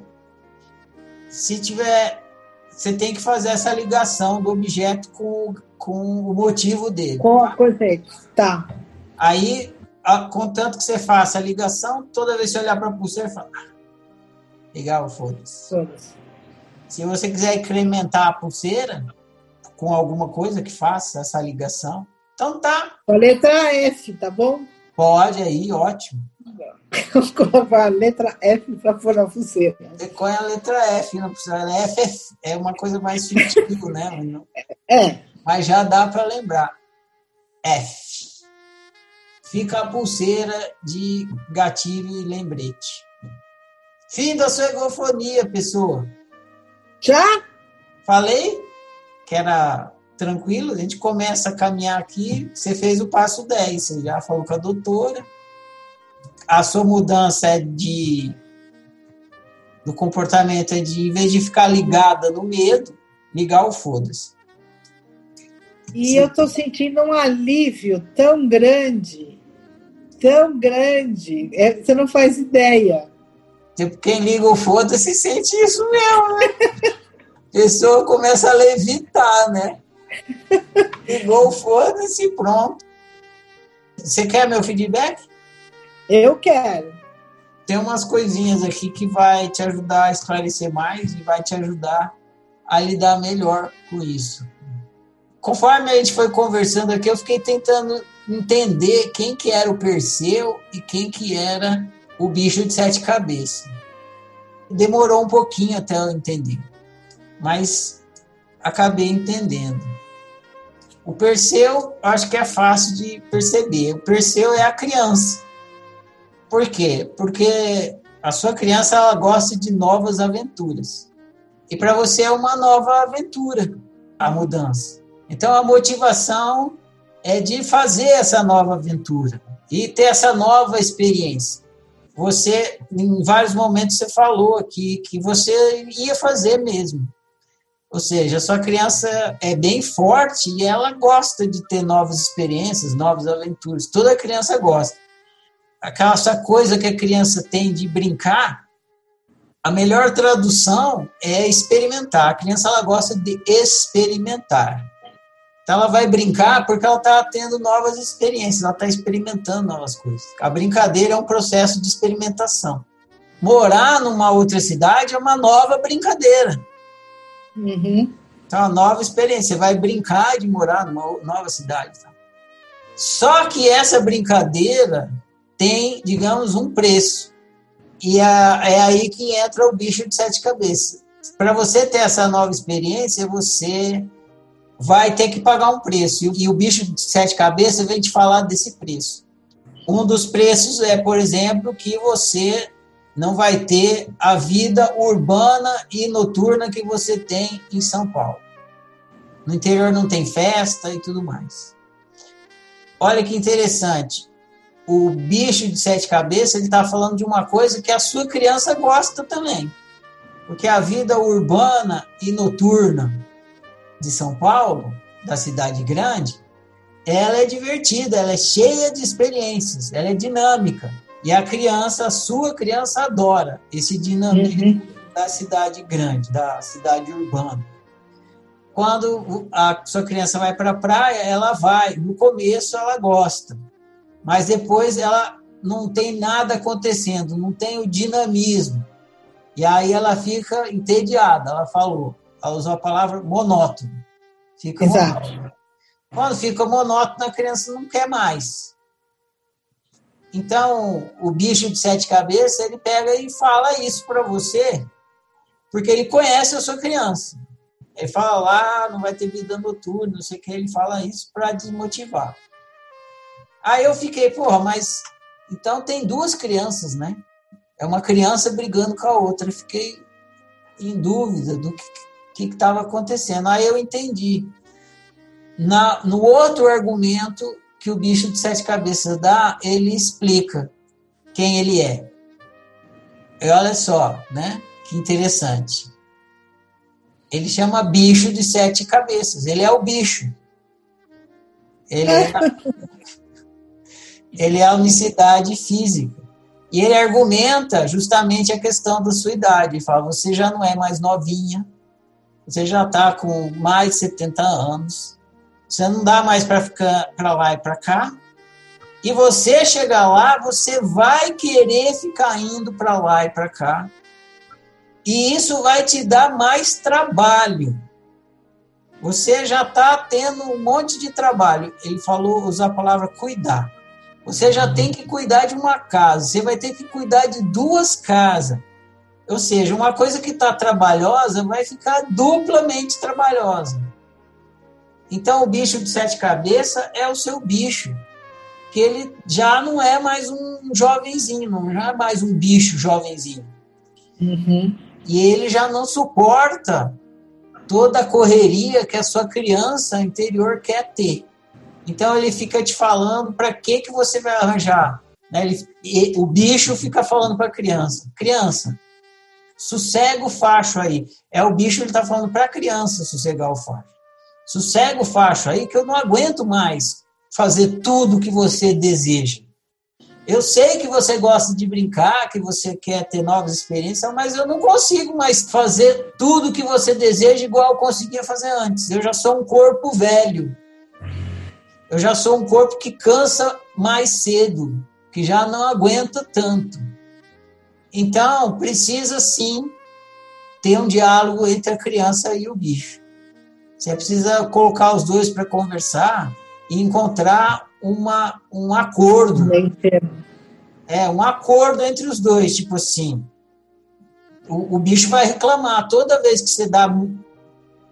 Se tiver. Você tem que fazer essa ligação do objeto com, com o motivo dele. Com a conceito. Tá. Aí, a, contanto que você faça a ligação, toda vez que você olhar para a pulseira, fala. Ah, ligar o foda-se. Foda Se você quiser incrementar a pulseira com alguma coisa que faça essa ligação, então tá. A letra F, tá bom? Pode aí, ótimo. Com a letra F para pôr na pulseira. Qual é a letra F na pulseira? F é, é uma coisa mais sutil, né? É. Mas já dá para lembrar. F. Fica a pulseira de gatilho e lembrete. Fim da sua egofonia, pessoa. Já? Falei que era tranquilo, a gente começa a caminhar aqui, você fez o passo 10, você já falou com a doutora, a sua mudança é de do comportamento é de, em vez de ficar ligada no medo, ligar o foda-se. E Sim. eu tô sentindo um alívio tão grande, tão grande, é, você não faz ideia. Tipo, quem liga o foda-se sente isso mesmo, né? (laughs) a pessoa começa a levitar, né? (laughs) Ligou, foda-se, pronto. Você quer meu feedback? Eu quero. Tem umas coisinhas aqui que vai te ajudar a esclarecer mais e vai te ajudar a lidar melhor com isso. Conforme a gente foi conversando aqui, eu fiquei tentando entender quem que era o Perseu e quem que era o bicho de sete cabeças. Demorou um pouquinho até eu entender, mas acabei entendendo. O Perseu, acho que é fácil de perceber. O Perseu é a criança. Por quê? Porque a sua criança ela gosta de novas aventuras. E para você é uma nova aventura a mudança. Então a motivação é de fazer essa nova aventura e ter essa nova experiência. Você, em vários momentos, você falou aqui que você ia fazer mesmo. Ou seja, a sua criança é bem forte e ela gosta de ter novas experiências, novas aventuras. Toda criança gosta. Aquela essa coisa que a criança tem de brincar, a melhor tradução é experimentar. A criança ela gosta de experimentar. Então ela vai brincar porque ela está tendo novas experiências, ela está experimentando novas coisas. A brincadeira é um processo de experimentação. Morar numa outra cidade é uma nova brincadeira. Uhum. Então, uma nova experiência. Você vai brincar de morar numa nova cidade. Tá? Só que essa brincadeira tem, digamos, um preço. E é aí que entra o bicho de sete cabeças. Para você ter essa nova experiência, você vai ter que pagar um preço. E o bicho de sete cabeças vem te falar desse preço. Um dos preços é, por exemplo, que você não vai ter a vida urbana e noturna que você tem em São Paulo. No interior não tem festa e tudo mais. Olha que interessante. O bicho de sete cabeças ele está falando de uma coisa que a sua criança gosta também. Porque a vida urbana e noturna de São Paulo, da cidade grande, ela é divertida, ela é cheia de experiências, ela é dinâmica. E a criança, a sua criança adora esse dinamismo uhum. da cidade grande, da cidade urbana. Quando a sua criança vai para a praia, ela vai. No começo ela gosta, mas depois ela não tem nada acontecendo, não tem o dinamismo. E aí ela fica entediada. Ela falou, ela usou a palavra monótono. Fica Exato. Monótono. Quando fica monótono, a criança não quer mais. Então, o bicho de sete cabeças, ele pega e fala isso para você, porque ele conhece a sua criança. Ele fala lá, não vai ter vida noturna, não sei o que, ele fala isso para desmotivar. Aí eu fiquei, porra, mas então tem duas crianças, né? É uma criança brigando com a outra. Eu fiquei em dúvida do que estava acontecendo. Aí eu entendi. Na, no outro argumento que o bicho de sete cabeças dá, ele explica quem ele é. E olha só, né? Que interessante. Ele chama bicho de sete cabeças. Ele é o bicho. Ele é, (laughs) ele é a unicidade física. E ele argumenta justamente a questão da sua idade. Ele fala: você já não é mais novinha, você já está com mais de 70 anos, você não dá mais para ficar para lá e para cá. E você chegar lá, você vai querer ficar indo para lá e para cá. E isso vai te dar mais trabalho. Você já está tendo um monte de trabalho. Ele falou, usar a palavra cuidar. Você já tem que cuidar de uma casa, você vai ter que cuidar de duas casas. Ou seja, uma coisa que está trabalhosa vai ficar duplamente trabalhosa. Então, o bicho de sete cabeças é o seu bicho, que ele já não é mais um jovenzinho, não é mais um bicho jovenzinho. Uhum. E ele já não suporta toda a correria que a sua criança interior quer ter. Então ele fica te falando para que que você vai arranjar. Né? Ele, o bicho fica falando para a criança, criança, sossega o facho aí. É o bicho ele está falando para a criança sossegar o facho. Sossega o facho aí que eu não aguento mais fazer tudo que você deseja. Eu sei que você gosta de brincar, que você quer ter novas experiências, mas eu não consigo mais fazer tudo que você deseja igual eu conseguia fazer antes. Eu já sou um corpo velho. Eu já sou um corpo que cansa mais cedo, que já não aguenta tanto. Então, precisa sim ter um diálogo entre a criança e o bicho. Você precisa colocar os dois para conversar e encontrar uma, um acordo. É, um acordo entre os dois, tipo assim. O, o bicho vai reclamar toda vez que você dá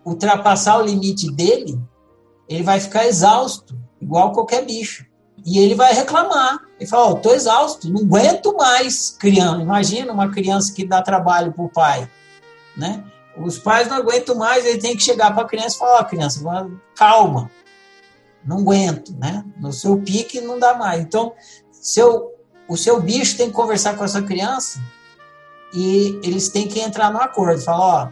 ultrapassar o limite dele, ele vai ficar exausto igual qualquer bicho. E ele vai reclamar. Ele fala: oh, tô exausto, não aguento mais criando. Imagina uma criança que dá trabalho para o pai, né? Os pais não aguentam mais, ele tem que chegar para a criança e falar: oh, criança, calma, não aguento, né? No seu pique não dá mais. Então, seu, o seu bicho tem que conversar com essa criança e eles têm que entrar no acordo. Falar: ó,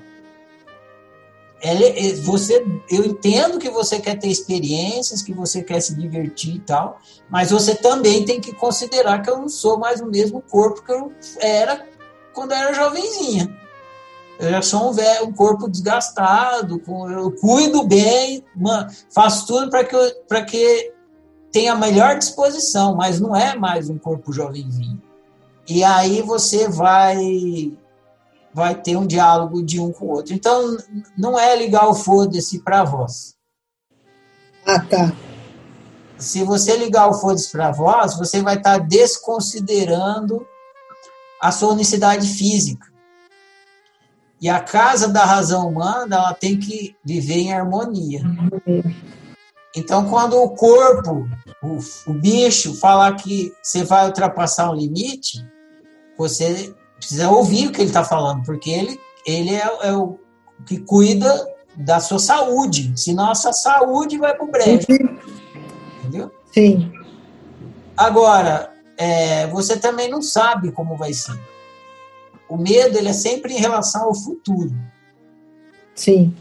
é, você, eu entendo que você quer ter experiências, que você quer se divertir e tal, mas você também tem que considerar que eu não sou mais o mesmo corpo que eu era quando eu era jovenzinha. Eu já sou um, velho, um corpo desgastado, eu cuido bem, faço tudo para que, eu, que tenha a melhor disposição, mas não é mais um corpo jovenzinho. E aí você vai vai ter um diálogo de um com o outro. Então, não é ligar o foda-se para voz. Ah, tá. Se você ligar o foda-se para voz, você vai estar tá desconsiderando a sua unicidade física. E a casa da razão humana, ela tem que viver em harmonia. Então, quando o corpo, o, o bicho, falar que você vai ultrapassar um limite, você precisa ouvir o que ele está falando, porque ele, ele é, é, o que cuida da sua saúde, senão a sua saúde vai para o brejo. Entendeu? Sim. Agora, é, você também não sabe como vai ser. O medo ele é sempre em relação ao futuro. Sim.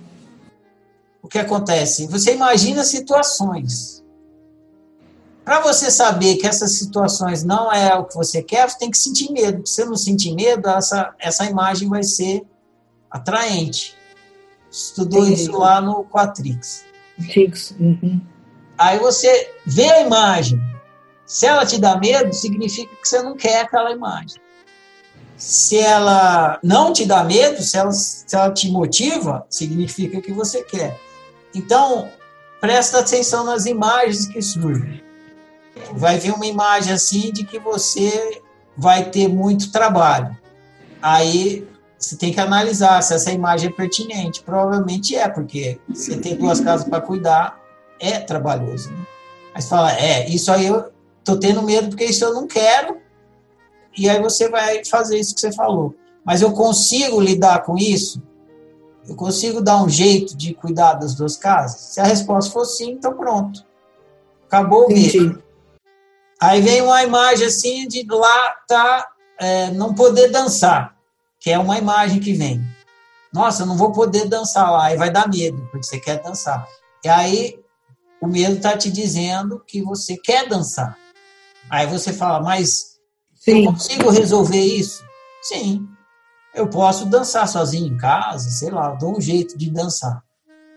O que acontece? Você imagina situações para você saber que essas situações não é o que você quer, você tem que sentir medo. Se você não sentir medo, essa, essa imagem vai ser atraente. Estudou isso lá no Quatrix. Quatrix. Uhum. Aí você vê a imagem. Se ela te dá medo, significa que você não quer aquela imagem. Se ela não te dá medo, se ela, se ela te motiva, significa que você quer. Então, presta atenção nas imagens que surgem vai vir uma imagem assim de que você vai ter muito trabalho. Aí você tem que analisar se essa imagem é pertinente. Provavelmente é, porque você tem duas casas para cuidar, é trabalhoso. Né? Mas fala, é, isso aí eu, tô tendo medo porque isso eu não quero. E aí você vai fazer isso que você falou. Mas eu consigo lidar com isso? Eu consigo dar um jeito de cuidar das duas casas? Se a resposta for sim, então pronto. Acabou o medo. Aí vem uma imagem assim de lá tá é, não poder dançar, que é uma imagem que vem. Nossa, eu não vou poder dançar lá, aí vai dar medo, porque você quer dançar. E aí o medo está te dizendo que você quer dançar. Aí você fala, mas Sim. eu consigo resolver isso? Sim. Eu posso dançar sozinho em casa, sei lá, dou um jeito de dançar.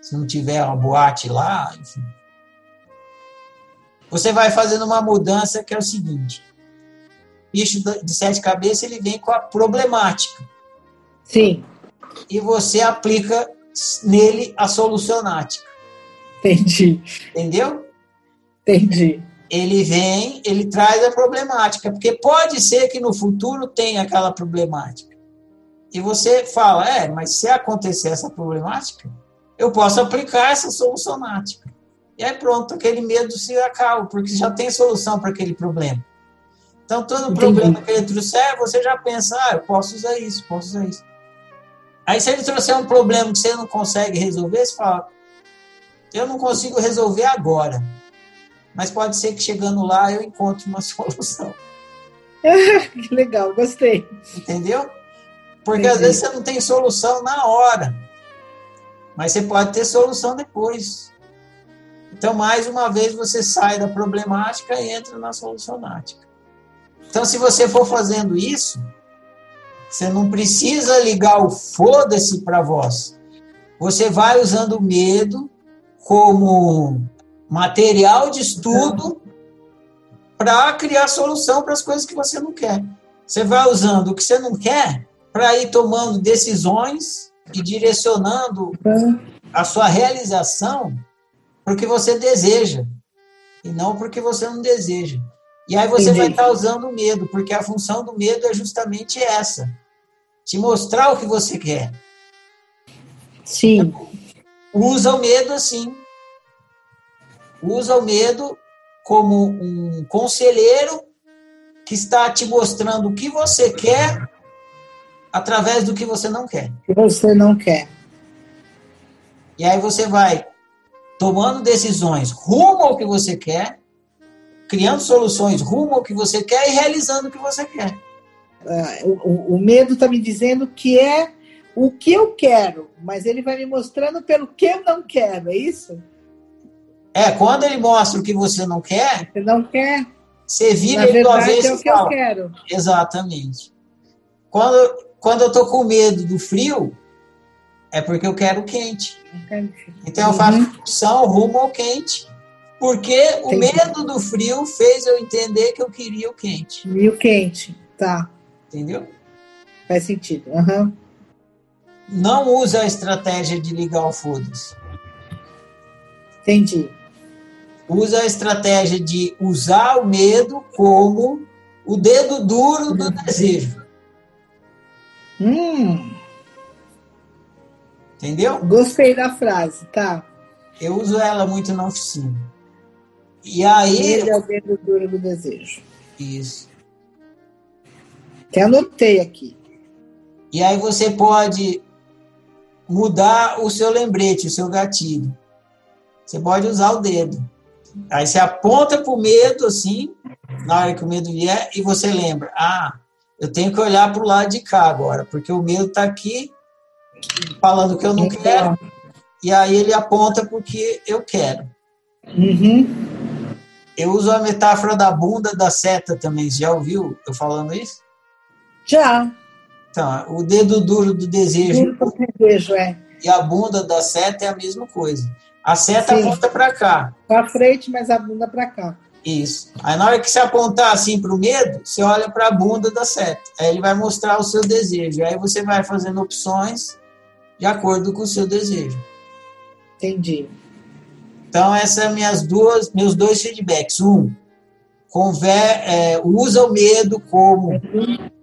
Se não tiver uma boate lá, enfim. Você vai fazendo uma mudança que é o seguinte: bicho de sete cabeças ele vem com a problemática. Sim. E você aplica nele a solucionática. Entendi. Entendeu? Entendi. Ele vem, ele traz a problemática, porque pode ser que no futuro tenha aquela problemática. E você fala, é, mas se acontecer essa problemática, eu posso aplicar essa solucionática. E aí pronto, aquele medo se acaba, porque já tem solução para aquele problema. Então, todo Entendi. problema que ele trouxer, você já pensa, ah, eu posso usar isso, posso usar isso. Aí, se ele trouxer um problema que você não consegue resolver, você fala, eu não consigo resolver agora. Mas pode ser que chegando lá eu encontre uma (laughs) solução. que legal, gostei. Entendeu? Porque Entendi. às vezes você não tem solução na hora. Mas você pode ter solução depois. Então, mais uma vez, você sai da problemática e entra na solucionática. Então, se você for fazendo isso, você não precisa ligar o foda-se para vós. Você vai usando o medo como material de estudo para criar solução para as coisas que você não quer. Você vai usando o que você não quer para ir tomando decisões e direcionando a sua realização porque você deseja e não porque você não deseja. E aí você Entendi. vai estar usando o medo, porque a função do medo é justamente essa: te mostrar o que você quer. Sim. Usa o medo assim. Usa o medo como um conselheiro que está te mostrando o que você quer através do que você não quer. Que você não quer. E aí você vai tomando decisões rumo ao que você quer criando soluções rumo ao que você quer e realizando o que você quer. Uh, o, o, medo está me dizendo que é o que eu quero, mas ele vai me mostrando pelo que eu não quero, é isso? É, quando ele mostra o que você não quer. Você não quer. Você vira ele uma vez é o que fala. eu quero. Exatamente. Quando, quando eu tô com medo do frio, é porque eu quero quente. Então eu faço uhum. função rumo ao quente. Porque o medo do frio fez eu entender que eu queria o quente. E o quente, tá. Entendeu? Faz sentido. Uhum. Não usa a estratégia de ligar o foda-se. Entendi. Usa a estratégia de usar o medo como o dedo duro do desejo. Hum. Entendeu? Gostei da frase, tá. Eu uso ela muito na oficina. E aí. Ele é o dedo duro do desejo. Isso. Até anotei aqui. E aí você pode mudar o seu lembrete, o seu gatilho. Você pode usar o dedo. Aí você aponta para o medo, assim, na hora que o medo vier, e você lembra: ah, eu tenho que olhar para o lado de cá agora, porque o medo está aqui falando que eu não então. quero, e aí ele aponta porque eu quero. Uhum. Eu uso a metáfora da bunda da seta também. Já ouviu eu falando isso? Já. Então, o dedo duro do desejo. Duro do desejo, é. E a bunda da seta é a mesma coisa. A seta Sim. aponta para cá. Para frente, mas a bunda para cá. Isso. Aí na hora que você apontar assim para o medo, você olha para a bunda da seta. Aí ele vai mostrar o seu desejo. Aí você vai fazendo opções de acordo com o seu desejo. Entendi. Então, essas são minhas duas, meus dois feedbacks. Um, conver, é, usa o medo como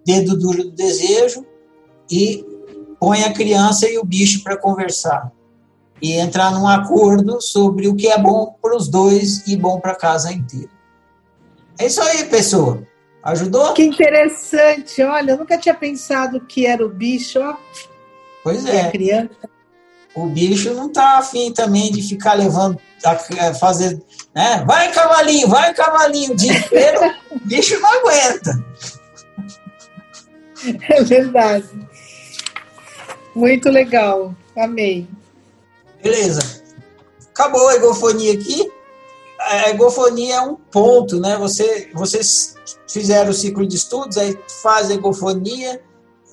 dedo duro do desejo e põe a criança e o bicho para conversar e entrar num acordo sobre o que é bom para os dois e bom para a casa inteira. É isso aí, pessoa. Ajudou? Que interessante. Olha, eu nunca tinha pensado que era o bicho, ó. Pois É é. criança. O bicho não tá afim também de ficar levando, a- fazer, né? Vai, cavalinho, vai, cavalinho, o dia inteiro. o bicho não aguenta. (laughs) É verdade. Muito legal. Amei. Beleza. Acabou a egofonia aqui. A egofonia é um ponto, né? Você, vocês fizeram o ciclo de estudos, aí faz a egofonia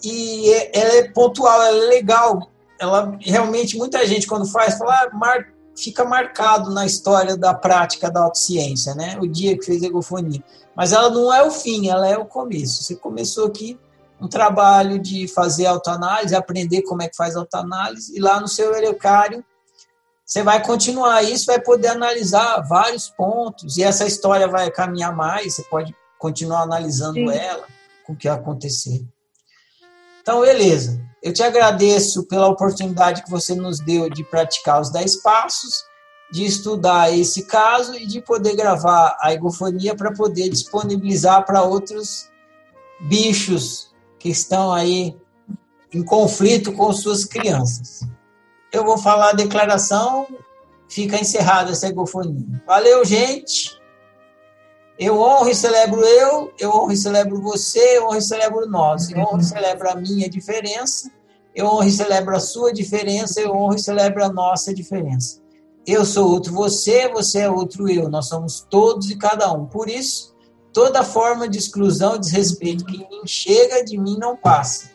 e é- ela é pontual, ela é legal. Ela realmente muita gente quando faz fala, ah, mar- fica marcado na história da prática da autociência, né? O dia que fez egofonia. Mas ela não é o fim, ela é o começo. Você começou aqui um trabalho de fazer autoanálise, aprender como é que faz autoanálise, e lá no seu eurecário você vai continuar isso, vai poder analisar vários pontos, e essa história vai caminhar mais, você pode continuar analisando Sim. ela, com o que acontecer. Então, beleza. Eu te agradeço pela oportunidade que você nos deu de praticar os 10 passos, de estudar esse caso e de poder gravar a egofonia para poder disponibilizar para outros bichos que estão aí em conflito com suas crianças. Eu vou falar a declaração, fica encerrada essa egofonia. Valeu, gente! Eu honro e celebro eu, eu honro e celebro você, eu honro e celebro nós. Eu honro e celebro a minha diferença, eu honro e celebro a sua diferença, eu honro e celebro a nossa diferença. Eu sou outro você, você é outro eu. Nós somos todos e cada um. Por isso, toda forma de exclusão, desrespeito que mim chega, de mim não passa.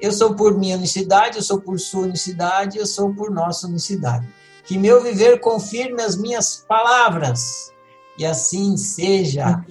Eu sou por minha unicidade, eu sou por sua unicidade, eu sou por nossa unicidade. Que meu viver confirme as minhas palavras. E assim seja.